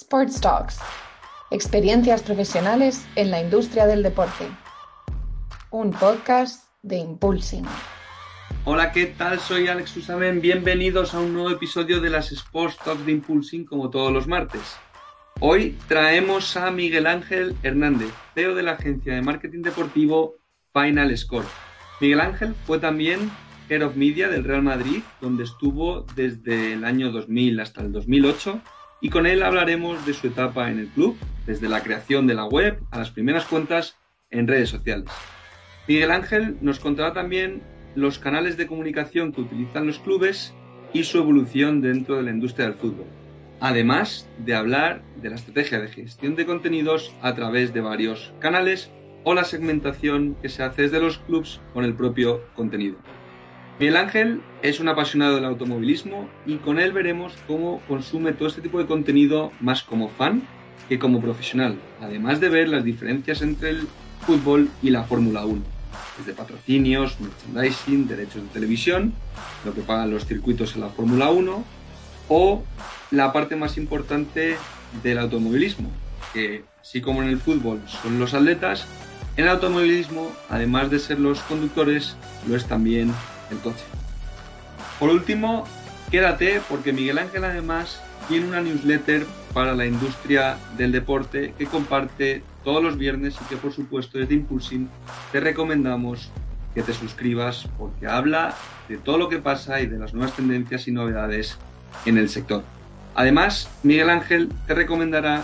Sports Talks. Experiencias profesionales en la industria del deporte. Un podcast de Impulsing. Hola, ¿qué tal? Soy Alex Usamen. Bienvenidos a un nuevo episodio de las Sports Talks de Impulsing como todos los martes. Hoy traemos a Miguel Ángel Hernández, CEO de la agencia de marketing deportivo Final Score. Miguel Ángel fue también Head of Media del Real Madrid, donde estuvo desde el año 2000 hasta el 2008, y con él hablaremos de su etapa en el club, desde la creación de la web a las primeras cuentas en redes sociales. Miguel Ángel nos contará también los canales de comunicación que utilizan los clubes y su evolución dentro de la industria del fútbol, además de hablar de la estrategia de gestión de contenidos a través de varios canales o la segmentación que se hace desde los clubes con el propio contenido. Miguel Ángel es un apasionado del automovilismo y con él veremos cómo consume todo este tipo de contenido más como fan que como profesional, además de ver las diferencias entre el fútbol y la Fórmula 1, desde patrocinios, merchandising, derechos de televisión, lo que pagan los circuitos en la Fórmula 1 o la parte más importante del automovilismo, que así como en el fútbol son los atletas, en el automovilismo, además de ser los conductores, lo es también coche. Por último, quédate porque Miguel Ángel además tiene una newsletter para la industria del deporte que comparte todos los viernes y que por supuesto desde Impulsing te recomendamos que te suscribas porque habla de todo lo que pasa y de las nuevas tendencias y novedades en el sector. Además, Miguel Ángel te recomendará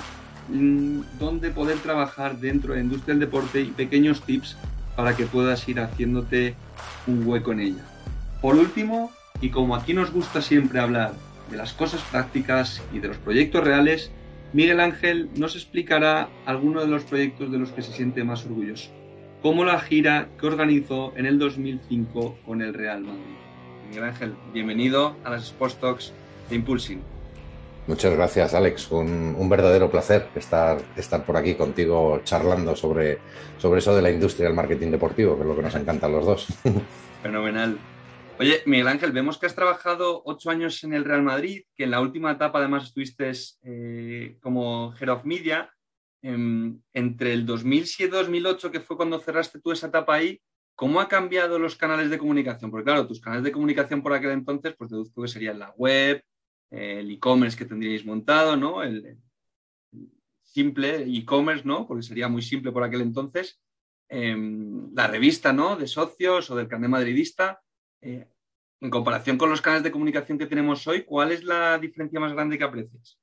mm, dónde poder trabajar dentro de la industria del deporte y pequeños tips para que puedas ir haciéndote un hueco en ella. Por último, y como aquí nos gusta siempre hablar de las cosas prácticas y de los proyectos reales, Miguel Ángel nos explicará algunos de los proyectos de los que se siente más orgulloso, como la gira que organizó en el 2005 con el Real Madrid. Miguel Ángel, bienvenido a las Sports Talks de Impulsing. Muchas gracias, Alex. Un, verdadero placer estar, estar por aquí contigo charlando sobre, sobre eso de la industria del marketing deportivo, que es lo que nos encanta a los dos. Fenomenal. Oye, Miguel Ángel, vemos que has trabajado ocho años en el Real Madrid, que en la última etapa además estuviste eh, como Head of Media. Em, entre el 2007 y 2008, que fue cuando cerraste tú esa etapa ahí, ¿cómo ha cambiado los canales de comunicación? Porque claro, tus canales de comunicación por aquel entonces, pues deduzco que serían la web, el e-commerce que tendríais montado, ¿no? El, simple e-commerce, ¿no? Porque sería muy simple por aquel entonces. Em, la revista, ¿no? De socios o del carnet madridista. Eh, en comparación con los canales de comunicación que tenemos hoy, ¿cuál es la diferencia más grande que aprecias?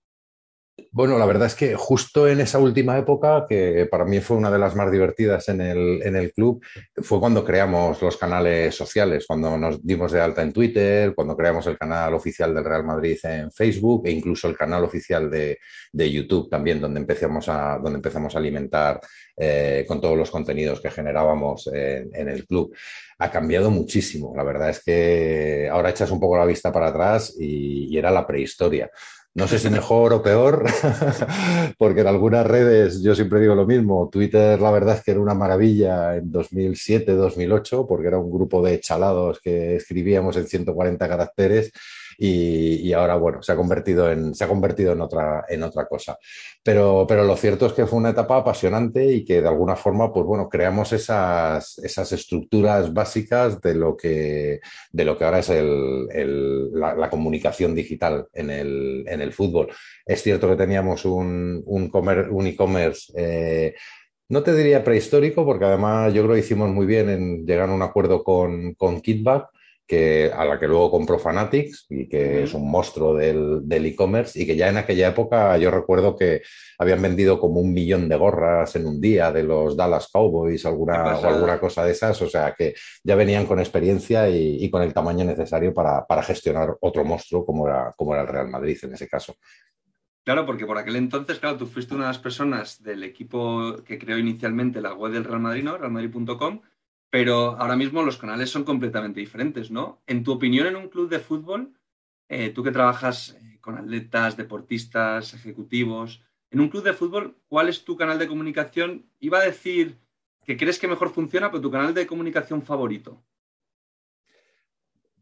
Bueno, la verdad es que justo en esa última época, que para mí fue una de las más divertidas en el, club, fue cuando creamos los canales sociales, cuando nos dimos de alta en Twitter, cuando creamos el canal oficial del Real Madrid en Facebook e incluso el canal oficial de, YouTube también, donde empezamos a, donde empezamos a alimentar eh, con todos los contenidos que generábamos en, el club. Ha cambiado muchísimo, la verdad es que ahora echas un poco la vista para atrás y era la prehistoria. No sé si mejor o peor, porque en algunas redes yo siempre digo lo mismo. Twitter, la verdad es que era una maravilla en 2007, 2008, porque era un grupo de chalados que escribíamos en 140 caracteres y, ahora, bueno, se ha convertido en, se ha convertido en, otra, en otra cosa. Pero, pero lo cierto es que fue una etapa apasionante y que de alguna forma, pues bueno, creamos esas, esas estructuras básicas de lo que, de lo que ahora es el, la, comunicación digital en el, en el fútbol. Es cierto que teníamos un, un e-commerce. Eh, no te diría prehistórico, porque además yo creo que hicimos muy bien en llegar a un acuerdo con, con Kitback, que, a la que luego compró Fanatics y que es un monstruo del e-commerce y que ya en aquella época yo recuerdo que habían vendido como un millón de gorras en un día de los Dallas Cowboys alguna, o alguna cosa de esas, o sea que ya venían con experiencia y, con el tamaño necesario para, gestionar otro monstruo como era, como era el Real Madrid en ese caso. Claro, porque por aquel entonces, claro, tú fuiste una de las personas del equipo que creó inicialmente la web del Real Madrid, ¿no? realmadrid.com, pero ahora mismo los canales son completamente diferentes, ¿no? En tu opinión, en un club de fútbol, eh, tú que trabajas eh, con atletas, deportistas, ejecutivos, en un club de fútbol, ¿cuál es tu canal de comunicación? Iba a decir que crees que mejor funciona, pero tu canal de comunicación favorito.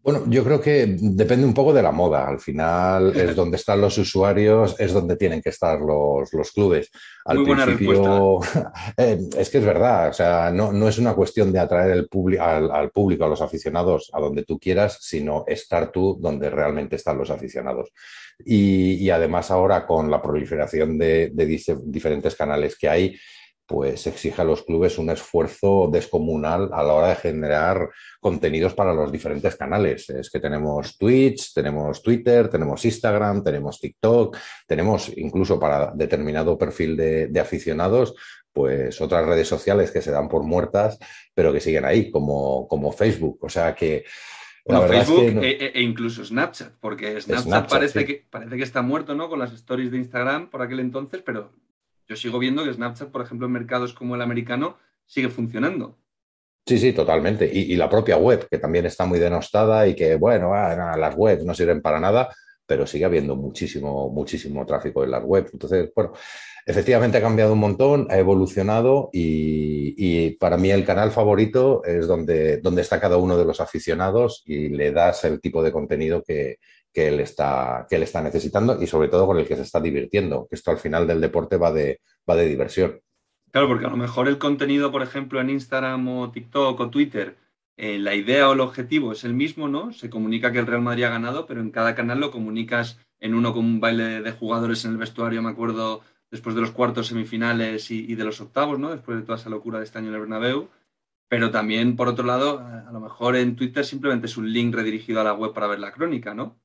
Bueno, yo creo que depende un poco de la moda. Al final es donde están los usuarios, es donde tienen que estar los, clubes. Al Muy buena principio, eh, es que es verdad, o sea, no, es una cuestión de atraer el al, al, público, a los aficionados, a donde tú quieras, sino estar tú donde realmente están los aficionados. Y, además ahora con la proliferación de, de diferentes canales que hay, pues exige a los clubes un esfuerzo descomunal a la hora de generar contenidos para los diferentes canales. Es que tenemos Twitch, tenemos Twitter, tenemos Instagram, tenemos TikTok, tenemos incluso para determinado perfil de, aficionados, pues otras redes sociales que se dan por muertas, pero que siguen ahí, como, como Facebook. O sea que... Facebook e, e, e, incluso Snapchat, porque Snapchat, parece, que, parece que está muerto, ¿no? Con las stories de Instagram por aquel entonces, pero yo sigo viendo que Snapchat, por ejemplo, en mercados como el americano, sigue funcionando. Sí, sí, totalmente. Y, la propia web, que también está muy denostada y que, bueno, ah, las webs no sirven para nada, pero sigue habiendo muchísimo, muchísimo tráfico en las webs. Entonces, bueno, efectivamente ha cambiado un montón, ha evolucionado y, para mí el canal favorito es donde, donde está cada uno de los aficionados y le das el tipo de contenido que, que él, está, que él está necesitando y sobre todo con el que se está divirtiendo, que esto al final del deporte va de, va de diversión. Claro, porque a lo mejor el contenido, por ejemplo, en Instagram o TikTok o Twitter, eh, la idea o el objetivo es el mismo, ¿no? Se comunica que el Real Madrid ha ganado, pero en cada canal lo comunicas en uno con un baile de jugadores en el vestuario, me acuerdo, después de los cuartos semifinales y, de los octavos, ¿no? Después de toda esa locura de este año en el Bernabéu. Pero también, por otro lado, a lo mejor en Twitter simplemente es un link redirigido a la web para ver la crónica, ¿no?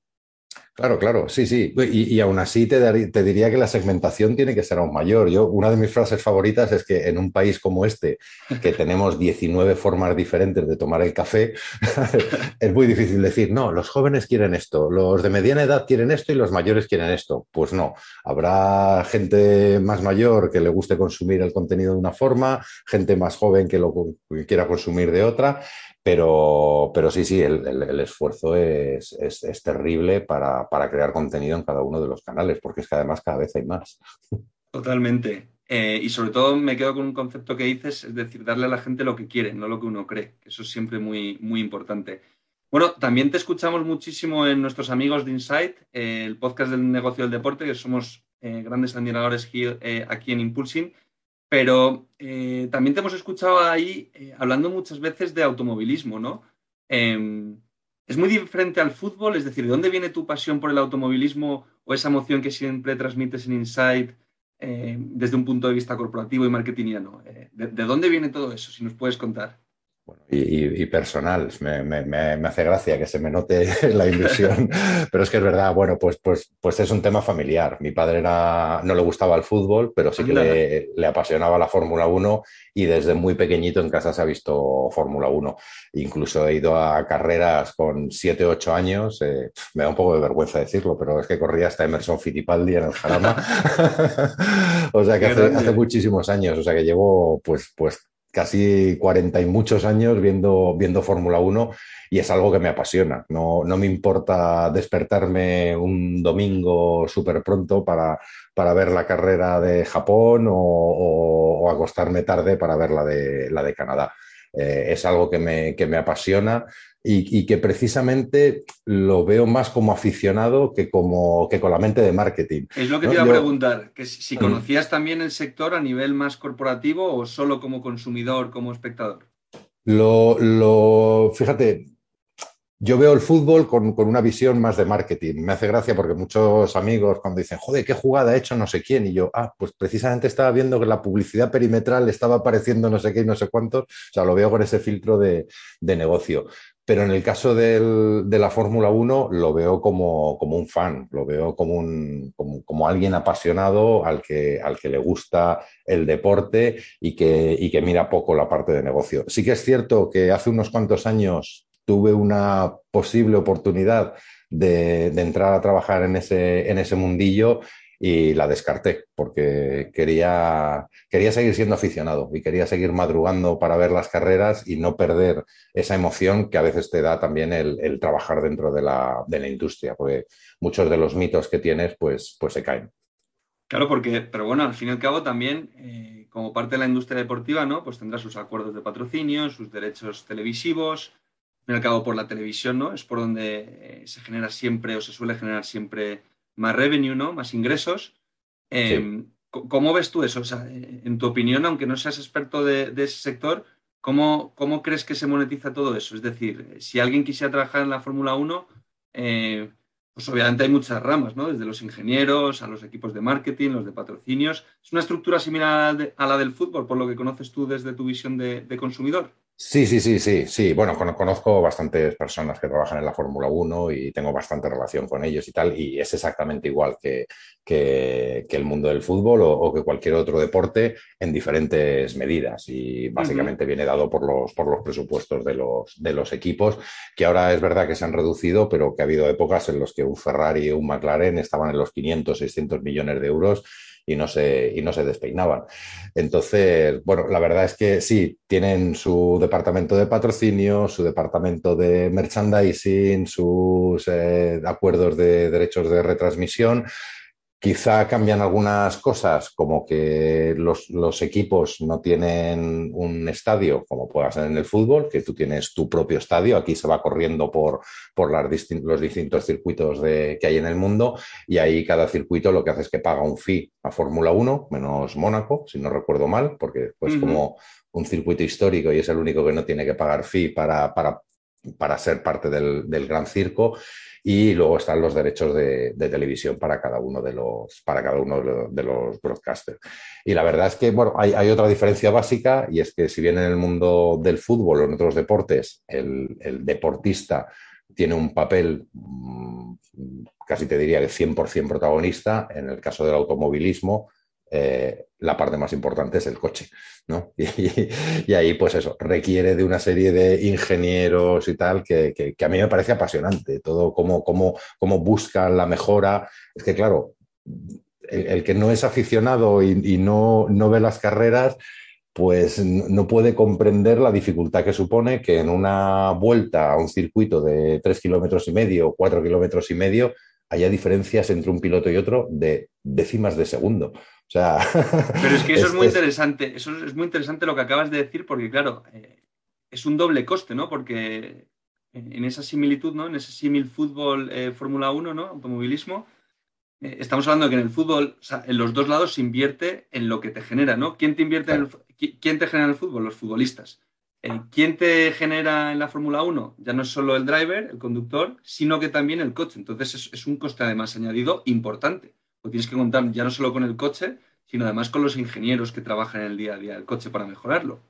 Claro, claro, sí, sí. Y, aún así te, te, diría que la segmentación tiene que ser aún mayor. Yo, una de mis frases favoritas es que en un país como este, que tenemos 19 formas diferentes de tomar el café, es muy difícil decir, no, los jóvenes quieren esto, los de mediana edad quieren esto y los mayores quieren esto. Pues no, habrá gente más mayor que le guste consumir el contenido de una forma, gente más joven que lo quiera consumir de otra, pero, pero sí, sí, el, esfuerzo es, terrible para, crear contenido en cada uno de los canales, porque es que además cada vez hay más. Totalmente. Eh, y sobre todo me quedo con un concepto que dices, es decir, darle a la gente lo que quiere, no lo que uno cree, eso es siempre muy, muy importante. Bueno, también te escuchamos muchísimo en nuestros amigos de Insight, eh, el podcast del negocio del deporte, que somos eh, grandes admiradores aquí en Impulsing pero eh, también te hemos escuchado ahí eh, hablando muchas veces de automovilismo, ¿no? Em, es muy diferente al fútbol, es decir, ¿de dónde viene tu pasión por el automovilismo o esa emoción que siempre transmites en Insight eh, desde un punto de vista corporativo y marketingiano? ¿de, dónde viene todo eso? Si nos puedes contar y, personal. Me, hace gracia que se me note la ilusión, pero es que es verdad, bueno, pues, pues, pues es un tema familiar. Mi padre era, no le gustaba el fútbol, pero sí que le, apasionaba la Fórmula 1 y desde muy pequeñito en casa se ha visto Fórmula 1. Incluso he ido a carreras con 7, 8 años, eh, me da un poco de vergüenza decirlo, pero es que corría hasta Emerson Fittipaldi en el Jarama. o sea que hace, hace, muchísimos años, o sea que llevo pues, pues casi 40 y muchos años viendo, viendo Fórmula 1 y es algo que me apasiona. No, no me importa despertarme un domingo súper pronto para, para, ver la carrera de Japón o, acostarme tarde para ver la de, la de Canadá. Eh, es algo que me, que me apasiona y, que precisamente lo veo más como aficionado que, como, que con la mente de marketing. Es lo que te iba a preguntar, que si, conocías también el sector a nivel más corporativo o solo como consumidor, como espectador. Lo, lo fíjate, yo veo el fútbol con, una visión más de marketing. Me hace gracia porque muchos amigos cuando dicen, joder, qué jugada ha hecho no sé quién, y yo, ah, pues precisamente estaba viendo que la publicidad perimetral estaba apareciendo no sé qué y no sé cuántos, o sea, lo veo con ese filtro de, de negocio. Pero en el caso de la Fórmula 1 lo veo como, como, un fan, lo veo como, un, como, como, alguien apasionado al que, al que le gusta el deporte y que, y que mira poco la parte de negocio. Sí que es cierto que hace unos cuantos años tuve una posible oportunidad de, entrar a trabajar en ese, en ese mundillo y la descarté porque quería, quería seguir siendo aficionado y quería seguir madrugando para ver las carreras y no perder esa emoción que a veces te da también el, trabajar dentro de la, de la, industria, porque muchos de los mitos que tienes pues, pues se caen. Claro, porque, pero bueno, al fin y al cabo también, eh, como parte de la industria deportiva, ¿no? Pues tendrá sus acuerdos de patrocinio, sus derechos televisivos, al cabo por la televisión, ¿no? Es por donde eh, se genera siempre o se suele generar siempre más revenue, ¿no? Más ingresos. Em, ¿Cómo ves tú eso? O sea, eh, en tu opinión, aunque no seas experto de, ese sector, ¿cómo, ¿cómo, crees que se monetiza todo eso? Es decir, si alguien quisiera trabajar en la Fórmula 1, eh, pues obviamente hay muchas ramas, ¿no? Desde los ingenieros a los equipos de marketing, los de patrocinios. ¿Es una estructura similar a la del fútbol, por lo que conoces tú desde tu visión de consumidor? Sí, sí, sí, sí, sí. Bueno, conozco bastantes personas que trabajan en la Fórmula 1 y tengo bastante relación con ellos y tal, y es exactamente igual que, que, el mundo del fútbol o, que cualquier otro deporte en diferentes medidas y básicamente viene dado por los, por los presupuestos de los, de los equipos, que ahora es verdad que se han reducido, pero que ha hado épocas en las que un Ferrari y un McLaren estaban en los 500, 600 millones de euros y no se, y no se despeinaban. Entonces, bueno, la verdad es que sí, tienen su departamento de patrocinio, su departamento de merchandising, sus eh, acuerdos de derechos de retransmisión Quizá cambian algunas cosas, como que los, equipos no tienen un estadio, como pueda ser en el fútbol, que tú tienes tu propio estadio. Aquí se va corriendo por, por los distintos circuitos que hay en el mundo y ahí cada circuito lo que hace es que paga un fee a Fórmula 1, menos Mónaco, si no recuerdo mal, porque pues como un circuito histórico y es el único que no tiene que pagar fee para, para, para ser parte del, del gran circo y luego están los derechos de, televisión para cada uno de los, para cada uno de los, broadcasters. Y la verdad es que, bueno, hay, otra diferencia básica y es que si bien en el mundo del fútbol o en otros deportes el, deportista tiene un papel mm, casi te diría que 100% protagonista, en el caso del automovilismo eh, la parte más importante es el coche, ¿no? Y, ahí, pues eso, requiere de una serie de ingenieros y tal que, a mí me parece apasionante, todo cómo, cómo, cómo buscan la mejora. Es que, claro, el, que no es aficionado y, no, no ve las carreras, pues no puede comprender la dificultad que supone que en una vuelta a un circuito de tres kilómetros y medio o cuatro kilómetros y medio haya diferencias entre un piloto y otro de décimas de segundo. O sea, Pero es que eso es, muy interesante, eso es muy interesante lo que acabas de decir, porque claro, eh, es un doble coste, ¿no? Porque en esa similitud, ¿no? En ese símil fútbol eh, Fórmula 1, ¿no? Automovilismo, eh, estamos hablando de que en el fútbol, en los dos lados se invierte en lo que te genera, ¿no? ¿Quién te invierte en el, quién te genera en el fútbol? Los futbolistas. ¿Quién te genera en la Fórmula 1? Ya no es solo el driver, el conductor, sino que también el coche. Entonces es, es un coste además añadido importante tienes que contar ya no solo con el coche, sino además con los ingenieros que trabajan en el día a día del coche para mejorarlo.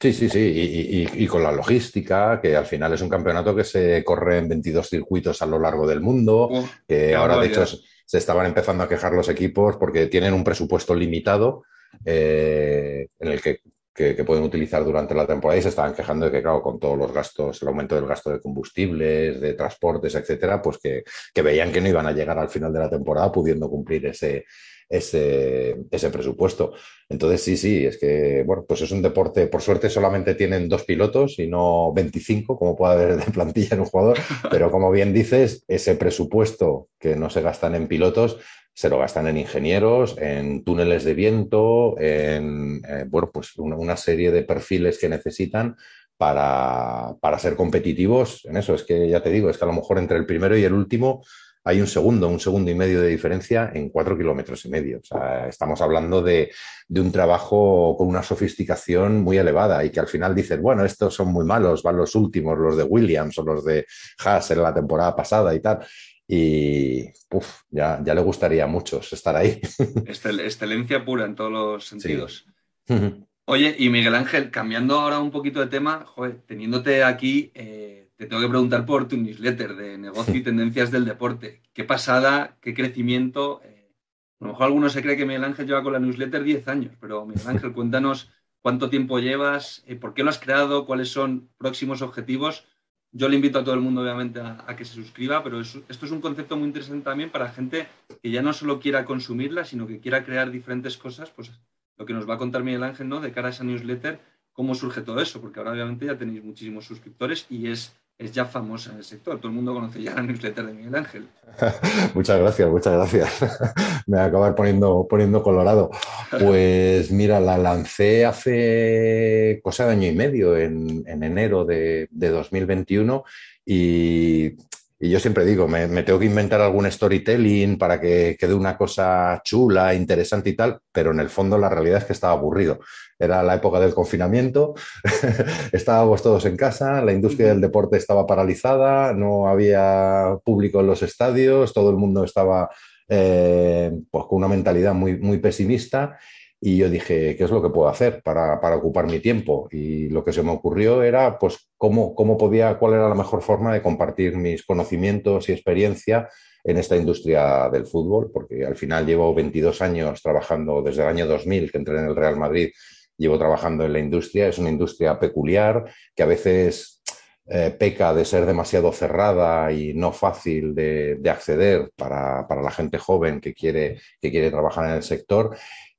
Sí, sí, sí, y, con la logística, que al final es un campeonato que se corre en 22 circuitos a lo largo del mundo, que ahora de hecho se estaban empezando a quejar los equipos porque tienen un presupuesto limitado eh, en el que que, pueden utilizar durante la temporada y se estaban quejando de que, claro, con todos los gastos, el aumento del gasto de combustibles, de transportes, etcétera, pues que, veían que no iban a llegar al final de la temporada pudiendo cumplir ese, ese, ese, presupuesto. Entonces, sí, sí, es que, bueno, pues es un deporte, por suerte solamente tienen dos pilotos y no 25, como puede haber de plantilla en un jugador, pero como bien dices, ese presupuesto que no se gastan en pilotos se lo gastan en ingenieros, en túneles de viento, en eh, bueno, pues una, serie de perfiles que necesitan para, ser competitivos en eso. Es que ya te digo, es que a lo mejor entre el primero y el último hay un segundo, un segundo y medio de diferencia en cuatro kilómetros y medio. O sea, estamos hablando de, de, un trabajo con una sofisticación muy elevada y que al final dices, bueno, estos son muy malos, van los últimos, los de Williams o los de Haas en la temporada pasada y tal y ya, ya le gustaría a muchos estar ahí. excelencia pura en todos los sentidos. Oye, y Miguel Ángel, cambiando ahora un poquito de tema, joder, teniéndote aquí, eh, te tengo que preguntar por tu newsletter de negocio y tendencias del deporte. Qué pasada, qué crecimiento. Eh, a lo mejor alguno se cree que Miguel Ángel lleva con la newsletter 10 años, pero Miguel Ángel, cuéntanos cuánto tiempo llevas, eh, por qué lo has creado, cuáles son próximos objetivos yo le invito a todo el mundo, obviamente, a, que se suscriba, pero esto es un concepto muy interesante también para gente que ya no solo quiera consumirla, sino que quiera crear diferentes cosas, pues lo que nos va a contar Miguel Ángel, ¿no? De cara a esa newsletter, cómo surge todo eso, porque ahora obviamente ya tenéis muchísimos suscriptores y es es ya famosa en el sector. Todo el mundo conoce ya la newsletter de Miguel Ángel. muchas gracias, muchas gracias. Me voy a acabar poniendo, poniendo colorado. Pues mira, la lancé hace cosa de año y medio, en, enero de, de 2021, y y yo siempre digo, me, tengo que inventar algún storytelling para que quede una cosa chula, interesante y tal, pero en el fondo la realidad es que estaba aburrido. Era la época del confinamiento, estábamos todos en casa, la industria del deporte estaba paralizada, no había público en los estadios, todo el mundo estaba eh, pues, con una mentalidad muy, muy pesimista y yo dije, ¿qué es lo que puedo hacer para, ocupar mi tiempo? Y lo que se me ocurrió era, pues, cómo, cómo podía, cuál era la mejor forma de compartir mis conocimientos y experiencia en esta industria del fútbol, porque al final llevo 22 años trabajando desde el año 2000 que entré en el Real Madrid, llevo trabajando en la industria, es una industria peculiar que a veces eh, peca de ser demasiado cerrada y no fácil de, acceder para, para, la gente joven que quiere, que quiere trabajar en el sector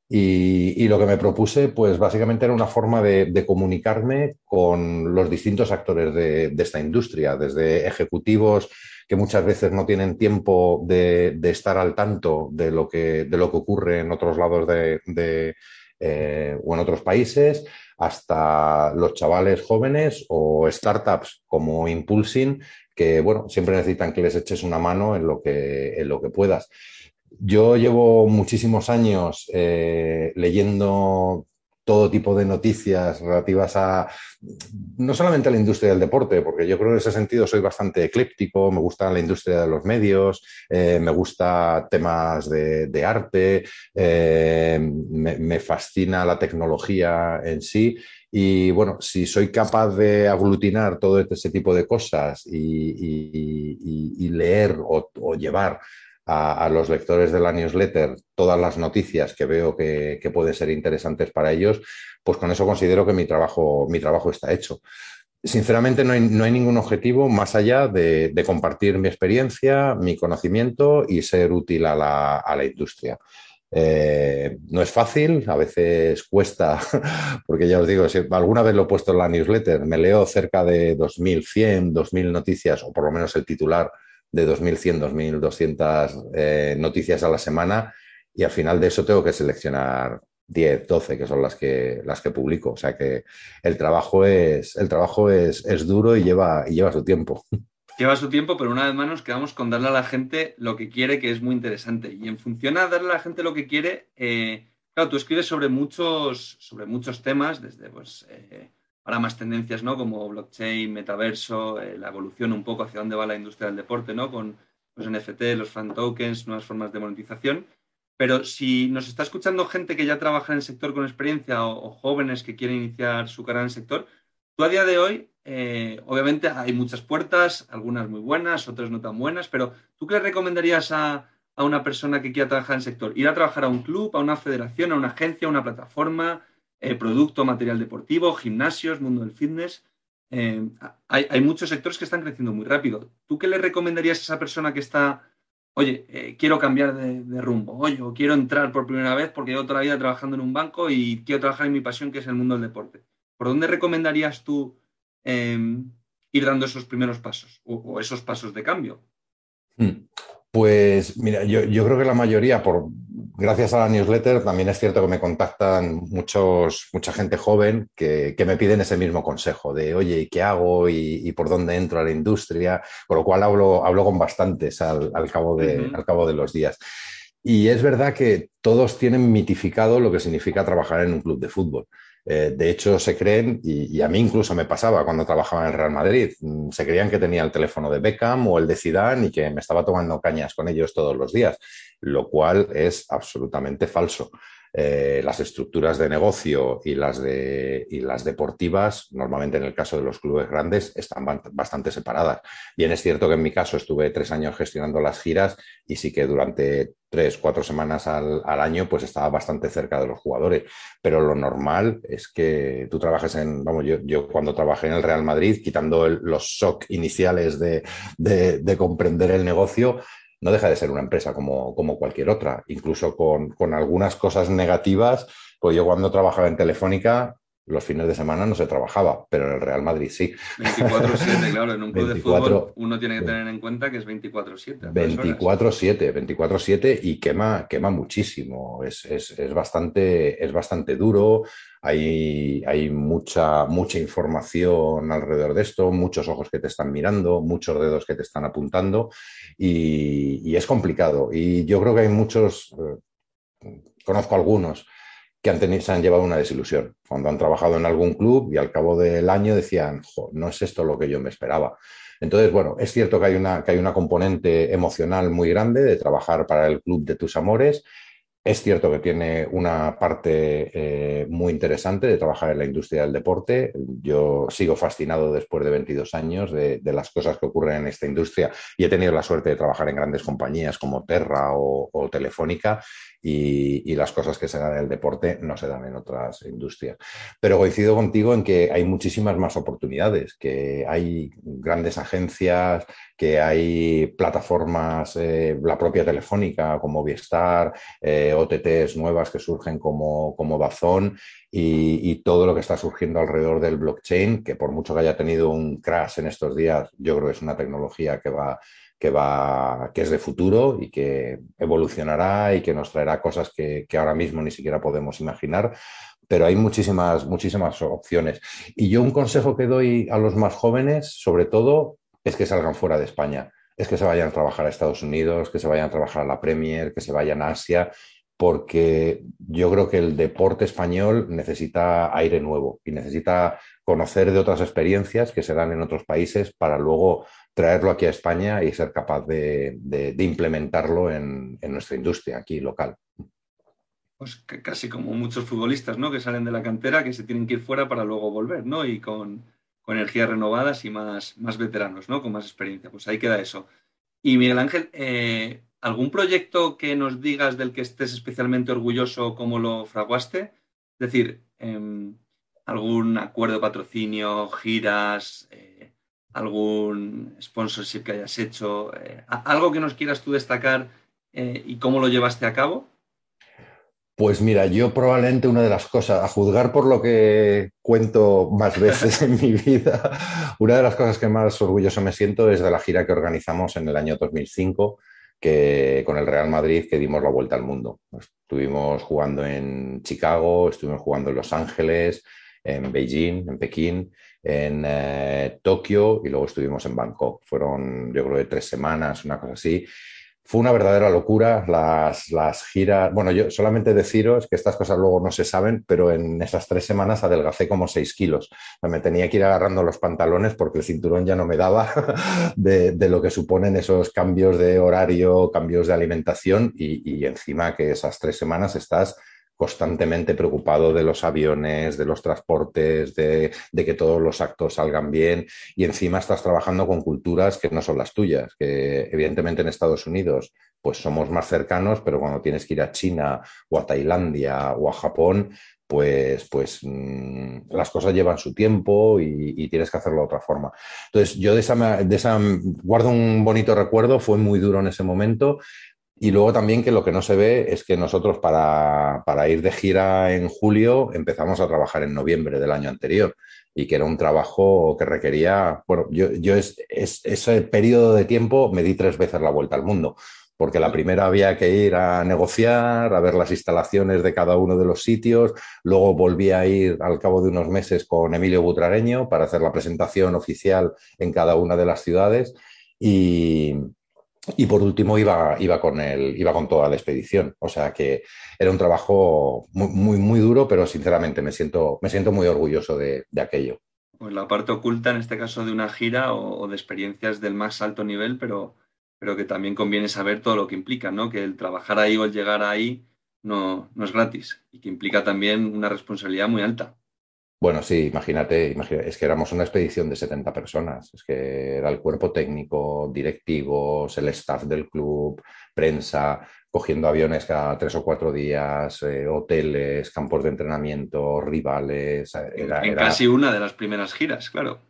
y, lo que me propuse, pues básicamente era una forma de, comunicarme con los distintos actores de, esta industria, desde ejecutivos que muchas veces no tienen tiempo de, estar al tanto de lo, que, ocurre en otros lados de, eh, o en otros países, hasta los chavales jóvenes o startups como Impulsing, que bueno, siempre necesitan que les eches una mano en lo que, en lo que puedas. Yo llevo muchísimos años eh, leyendo todo tipo de noticias relativas a no solamente a la industria del deporte, porque yo creo que en ese sentido soy bastante eclíptico, me gusta la industria de los medios, eh, me gusta temas de, arte, eh, me, fascina la tecnología en sí. Y bueno, si soy capaz de aglutinar todo ese tipo de cosas y, leer o llevar a, los lectores de la newsletter todas las noticias que veo que, pueden ser interesantes para ellos, pues con eso considero que mi trabajo, mi trabajo está hecho. Sinceramente, no hay, ningún objetivo más allá de, compartir mi experiencia, mi conocimiento y ser útil a la, industria. Eh, no es fácil, a veces cuesta, porque ya os digo, si alguna vez lo he puesto en la newsletter, me leo cerca de 2.100, 2.000 noticias, o por lo menos el titular de 2.100, 2.200 eh, noticias a la semana y al final de eso tengo que seleccionar 10, 12, que son las que, las que publico. O sea que el trabajo es, el trabajo es, duro y lleva, y lleva su tiempo. Lleva su tiempo, pero una vez más nos quedamos con darle a la gente lo que quiere, que es muy interesante. Y en función a darle a la gente lo que quiere, eh, claro, tú escribes sobre muchos, sobre muchos temas, desde pues, eh, ahora más tendencias, ¿no? Como blockchain, metaverso, eh, la evolución un poco hacia dónde va la industria del deporte, ¿no? Con los NFT, los fan tokens, nuevas formas de monetización. Pero si nos está escuchando gente que ya trabaja en el sector con experiencia o, jóvenes que quieren iniciar su carrera en el sector, tú a día de hoy, eh, obviamente hay muchas puertas, algunas muy buenas, otras no tan buenas, pero ¿tú qué le recomendarías a, a una persona que quiera trabajar en el sector? ¿Ir a trabajar a un club, a una federación, a una agencia, a una plataforma? Eh, producto, material deportivo, gimnasios, mundo del fitness. Eh, hay, muchos sectores que están creciendo muy rápido. ¿Tú qué le recomendarías a esa persona que está, oye, eh, quiero cambiar de, rumbo, oye, o quiero entrar por primera vez porque llevo toda la vida trabajando en un banco y quiero trabajar en mi pasión, que es el mundo del deporte? ¿Por dónde recomendarías tú em, ir dando esos primeros pasos o, esos pasos de cambio? Hmm. Pues mira, yo, creo que la mayoría, por, gracias a la newsletter, también es cierto que me contactan muchos, mucha gente joven que, me piden ese mismo consejo de, oye, ¿qué hago y, por dónde entro a la industria? Con lo cual hablo, hablo con bastantes al, cabo de, al cabo de los días. Y es verdad que todos tienen mitificado lo que significa trabajar en un club de fútbol. Eh, de hecho, se creen, y, a mí incluso me pasaba cuando trabajaba en el Real Madrid, mm, se creían que tenía el teléfono de Beckham o el de Zidane y que me estaba tomando cañas con ellos todos los días, lo cual es absolutamente falso. Eh, las estructuras de negocio y las, de, y las deportivas, normalmente en el caso de los clubes grandes, están bastante separadas. Bien, es cierto que en mi caso estuve tres años gestionando las giras y sí que durante tres, cuatro semanas al, año, pues estaba bastante cerca de los jugadores. Pero lo normal es que tú trabajes en, vamos, yo, yo cuando trabajé en el Real Madrid, quitando los shock iniciales de, de comprender el negocio, no deja de ser una empresa como, cualquier otra, incluso con, algunas cosas negativas. Pues yo cuando trabajaba en Telefónica, los fines de semana no se trabajaba, pero en el Real Madrid sí. 24-7, claro, en un club de fútbol uno tiene que tener en cuenta que es 24-7. 24-7, 24-7 y quema, quema muchísimo, es, bastante, es bastante duro, hay, mucha, mucha información alrededor de esto, muchos ojos que te están mirando, muchos dedos que te están apuntando y, es complicado. Y yo creo que hay muchos, eh, conozco algunos, que han tenido, se han llevado una desilusión. Cuando han trabajado en algún club y al cabo del año decían, no es esto lo que yo me esperaba. Entonces, bueno, es cierto que hay, una, que hay una componente emocional muy grande de trabajar para el club de tus amores es cierto que tiene una parte eh, muy interesante de trabajar en la industria del deporte. Yo sigo fascinado después de 22 años de, las cosas que ocurren en esta industria y he tenido la suerte de trabajar en grandes compañías como Terra o, Telefónica y, las cosas que se dan en el deporte no se dan en otras industrias. Pero coincido contigo en que hay muchísimas más oportunidades, que hay grandes agencias, que hay plataformas, eh, la propia Telefónica como Viestar, eh, OTTs nuevas que surgen como, como Bazón y, todo lo que está surgiendo alrededor del blockchain, que por mucho que haya tenido un crash en estos días, yo creo que es una tecnología que va que va, que es de futuro y que evolucionará y que nos traerá cosas que, que ahora mismo ni siquiera podemos imaginar pero hay muchísimas, muchísimas opciones. Y yo un consejo que doy a los más jóvenes, sobre todo, es que salgan fuera de España, es que se vayan a trabajar a Estados Unidos, que se vayan a trabajar a la Premier, que se vayan a Asia, porque yo creo que el deporte español necesita aire nuevo y necesita conocer de otras experiencias que se dan en otros países para luego traerlo aquí a España y ser capaz de, implementarlo en, nuestra industria aquí local. Pues casi como muchos futbolistas, ¿no? Que salen de la cantera, que se tienen que ir fuera para luego volver, ¿no? Y con, con energías renovadas y más, más veteranos, ¿no? Con más experiencia. Pues ahí queda eso. Y Miguel Ángel, eh, ¿algún proyecto que nos digas del que estés especialmente orgulloso cómo lo fraguaste? Es decir, em, algún acuerdo de patrocinio, giras, eh, algún sponsorship que hayas hecho, eh, algo que nos quieras tú destacar y cómo lo llevaste a cabo. Pues mira, yo probablemente una de las cosas, a juzgar por lo que cuento más veces en mi vida, una de las cosas que más orgulloso me siento es de la gira que organizamos en el año 2005, que con el Real Madrid que dimos la vuelta al mundo. Estuvimos jugando en Chicago, estuvimos jugando en Los Ángeles, en Beijing, en Pekín, en eh, Tokio y luego estuvimos en Bangkok. Fueron, yo creo, de tres semanas, una cosa así. Fue una verdadera locura las, las, giras. Bueno, yo solamente deciros que estas cosas luego no se saben, pero en esas tres semanas adelgacé como seis kilos. me tenía que ir agarrando los pantalones porque el cinturón ya no me daba de, de lo que suponen esos cambios de horario, cambios de alimentación y, y encima que esas tres semanas estás constantemente preocupado de los aviones, de los transportes, de, que todos los actos salgan bien y encima estás trabajando con culturas que no son las tuyas, que evidentemente en Estados Unidos pues somos más cercanos, pero cuando tienes que ir a China o a Tailandia o a Japón, pues, pues mm, las cosas llevan su tiempo y, tienes que hacerlo de otra forma. Entonces, yo de esa, de esa guardo un bonito recuerdo, fue muy duro en ese momento, y luego también que lo que no se ve es que nosotros para, ir de gira en julio empezamos a trabajar en noviembre del año anterior y que era un trabajo que requería, bueno, yo, yo es, ese periodo de tiempo me di tres veces la vuelta al mundo, porque la primera había que ir a negociar, a ver las instalaciones de cada uno de los sitios, luego volví a ir al cabo de unos meses con Emilio Butrareño para hacer la presentación oficial en cada una de las ciudades y, y por último iba, iba, con el, iba con toda la expedición. O sea que era un trabajo muy, muy, duro, pero sinceramente me siento, me siento muy orgulloso de, aquello. Pues la parte oculta, en este caso, de una gira o, de experiencias del más alto nivel, pero, pero que también conviene saber todo lo que implica, ¿no? Que el trabajar ahí o el llegar ahí no, no es gratis y que implica también una responsabilidad muy alta. Bueno, sí, imagínate, es que éramos una expedición de 70 personas, es que era el cuerpo técnico, directivos, el staff del club, prensa, cogiendo aviones cada tres o cuatro días, eh, hoteles, campos de entrenamiento, rivales. Eh, era, en casi una de las primeras giras, claro.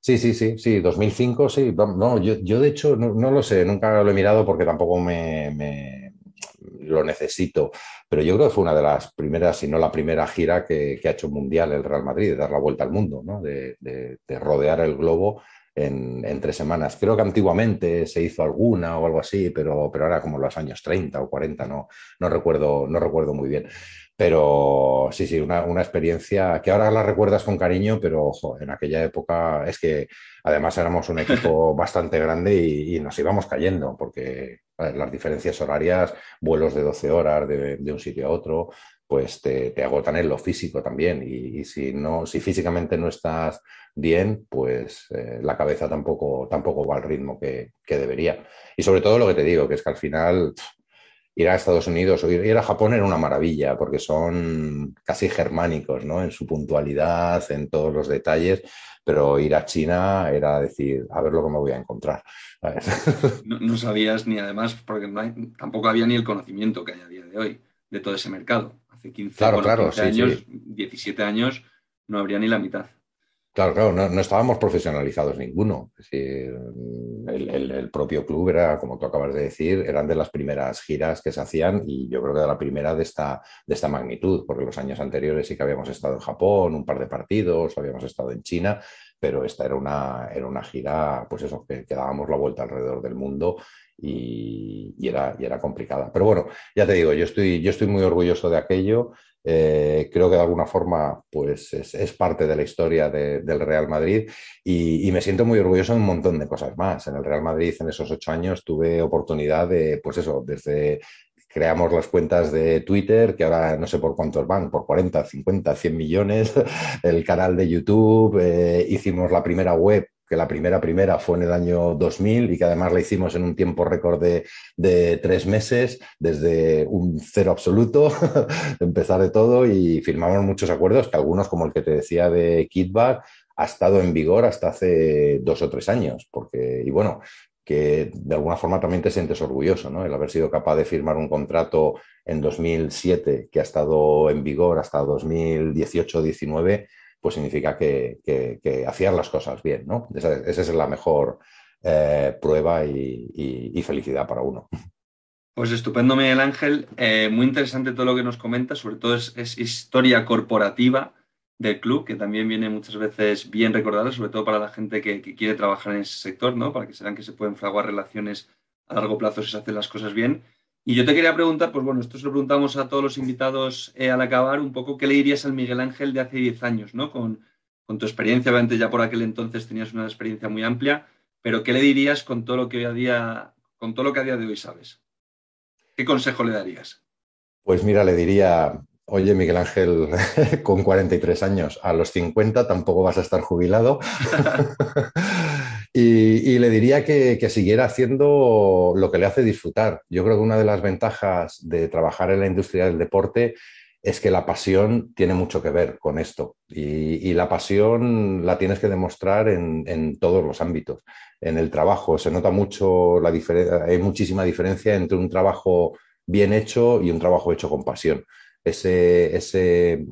Sí, sí, sí, sí, 2005, sí. No, yo, yo de hecho no, lo sé, nunca lo he mirado porque tampoco me lo necesito. Pero yo creo que fue una de las primeras, si no la primera gira que, ha hecho mundial el Real Madrid, de dar la vuelta al mundo, ¿no? de, rodear el globo en, tres semanas. Creo que antiguamente se hizo alguna o algo así, pero, pero ahora como los años 30 o 40, no, no, recuerdo, no recuerdo muy bien. Pero sí, sí, una, experiencia que ahora la recuerdas con cariño, pero ojo, en aquella época es que además éramos un equipo bastante grande y, nos íbamos cayendo, porque las diferencias horarias, vuelos de 12 horas de, un sitio a otro, pues te, agotan en lo físico también. Y, si no, si físicamente no estás bien, pues eh, la cabeza tampoco, tampoco va al ritmo que, que, debería. Y sobre todo lo que te digo, que es que al final ir a Estados Unidos o ir a Japón era una maravilla, porque son casi germánicos, ¿no? En su puntualidad, en todos los detalles, pero ir a China era decir, a ver lo que me voy a encontrar. No, sabías ni además, porque tampoco había ni el conocimiento que hay a día de hoy de todo ese mercado. Hace 15, claro, años, 17 años, no habría ni la mitad. Claro, claro, no, estábamos profesionalizados ninguno. el, propio club era, como tú acabas de decir, eran de las primeras giras que se hacían y yo creo que de la primera de esta, de esta magnitud, porque los años anteriores sí que habíamos estado en Japón, un par de partidos, habíamos estado en China, pero esta era una, era una gira, pues eso, que, dábamos la vuelta alrededor del mundo y, era, y era complicada. Pero bueno, ya te digo, yo estoy, yo estoy muy orgulloso de aquello. Eh, creo que de alguna forma pues es, parte de la historia del Real Madrid y, me siento muy orgulloso de un montón de cosas más. En el Real Madrid en esos ocho años tuve oportunidad de, pues eso, desde creamos las cuentas de Twitter, que ahora no sé por cuántos van, por 40, 50, 100 millones, el canal de YouTube, eh, hicimos la primera web que la primera primera fue en el año 2000 y que además la hicimos en un tiempo récord de, tres meses, desde un cero absoluto, empezar de todo y firmamos muchos acuerdos, que algunos, como el que te decía de Kitback, ha estado en vigor hasta hace dos o tres años, porque, y bueno, que de alguna forma también te sientes orgulloso, ¿no? El haber sido capaz de firmar un contrato en 2007 que ha estado en vigor hasta 2018-19 pues significa que, hacían las cosas bien, ¿no? Esa, es la mejor eh, prueba y, felicidad para uno. Pues estupendo, Miguel Ángel. Eh, muy interesante todo lo que nos comenta, sobre todo es, historia corporativa del club, que también viene muchas veces bien recordada, sobre todo para la gente que, quiere trabajar en ese sector, ¿no? Para que sepan que se pueden fraguar relaciones a largo plazo si se hacen las cosas bien. Y yo te quería preguntar, pues bueno, esto se lo preguntamos a todos los invitados eh, al acabar, un poco, ¿qué le dirías al Miguel Ángel de hace 10 años, ¿no? Con, tu experiencia, obviamente ya por aquel entonces tenías una experiencia muy amplia, pero ¿qué le dirías con todo lo que a día, con todo lo que a día de hoy sabes? ¿Qué consejo le darías? Pues mira, le diría, oye Miguel Ángel, con 43 años, a los 50 tampoco vas a estar jubilado. Y, le diría que, siguiera haciendo lo que le hace disfrutar. Yo creo que una de las ventajas de trabajar en la industria del deporte es que la pasión tiene mucho que ver con esto. Y, la pasión la tienes que demostrar en, todos los ámbitos. En el trabajo se nota mucho la diferencia, hay muchísima diferencia entre un trabajo bien hecho y un trabajo hecho con pasión. Ese, ese,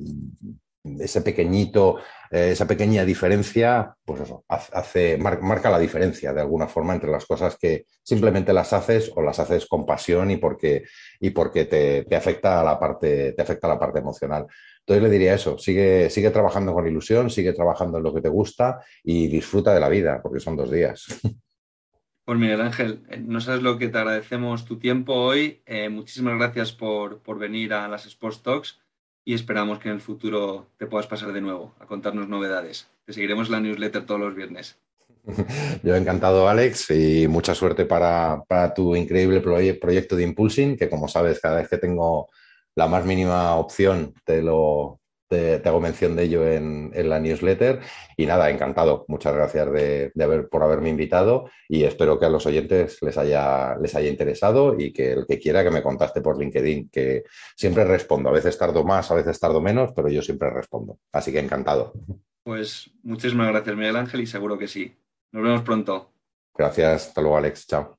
ese pequeñito eh, esa pequeña diferencia, pues eso, hace, marca la diferencia de alguna forma entre las cosas que simplemente las haces o las haces con pasión y porque, y porque te, afecta a la parte, te afecta la parte emocional. Entonces le diría eso, sigue, sigue trabajando con ilusión, sigue trabajando en lo que te gusta y disfruta de la vida, porque son dos días. Pues Miguel Ángel, eh, no sabes lo que te agradecemos tu tiempo hoy. Eh, muchísimas gracias por, por venir a las Sports Talks y esperamos que en el futuro te puedas pasar de nuevo a contarnos novedades. Te seguiremos la newsletter todos los viernes. Yo encantado, Alex, y mucha suerte para, tu increíble proyecto de Impulsing, que como sabes, cada vez que tengo la más mínima opción te lo, te, hago mención de ello en, la newsletter. Y nada, encantado. Muchas gracias de, haber, por haberme invitado y espero que a los oyentes les haya, les haya interesado y que el que quiera que me contacte por LinkedIn, que siempre respondo. A veces tardo más, a veces tardo menos, pero yo siempre respondo. Así que encantado. Pues muchísimas gracias, Miguel Ángel, y seguro que sí. Nos vemos pronto. Gracias. Hasta luego, Alex. Chao.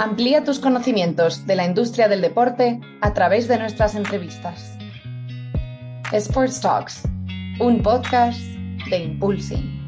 Amplía tus conocimientos de la industria del deporte a través de nuestras entrevistas. Sports Talks, un podcast de Impulsing.